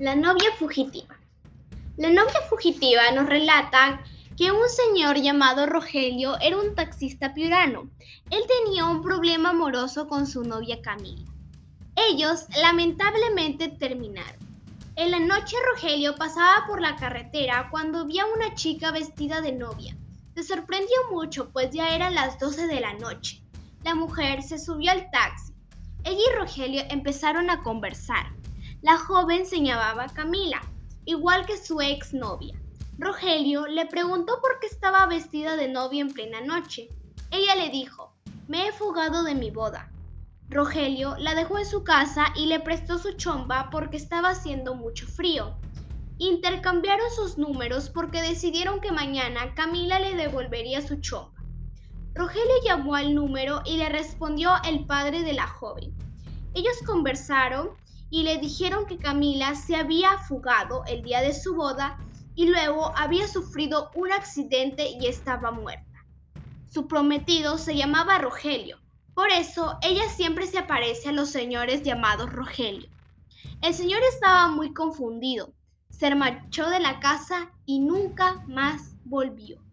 La novia fugitiva. La novia fugitiva nos relata que un señor llamado Rogelio era un taxista piurano. Él tenía un problema amoroso con su novia Camila. Ellos lamentablemente terminaron. En la noche Rogelio pasaba por la carretera cuando vio a una chica vestida de novia. Se sorprendió mucho pues ya eran las 12 de la noche. La mujer se subió al taxi. Ella y Rogelio empezaron a conversar. La joven se llamaba Camila, igual que su exnovia. Rogelio le preguntó por qué estaba vestida de novia en plena noche. Ella le dijo, me he fugado de mi boda. Rogelio la dejó en su casa y le prestó su chomba porque estaba haciendo mucho frío. Intercambiaron sus números porque decidieron que mañana Camila le devolvería su chomba. Rogelio llamó al número y le respondió el padre de la joven. Ellos conversaron y le dijeron que Camila se había fugado el día de su boda y luego había sufrido un accidente y estaba muerta. Su prometido se llamaba Rogelio, por eso ella siempre se aparece a los señores llamados Rogelio. El señor estaba muy confundido, se marchó de la casa y nunca más volvió.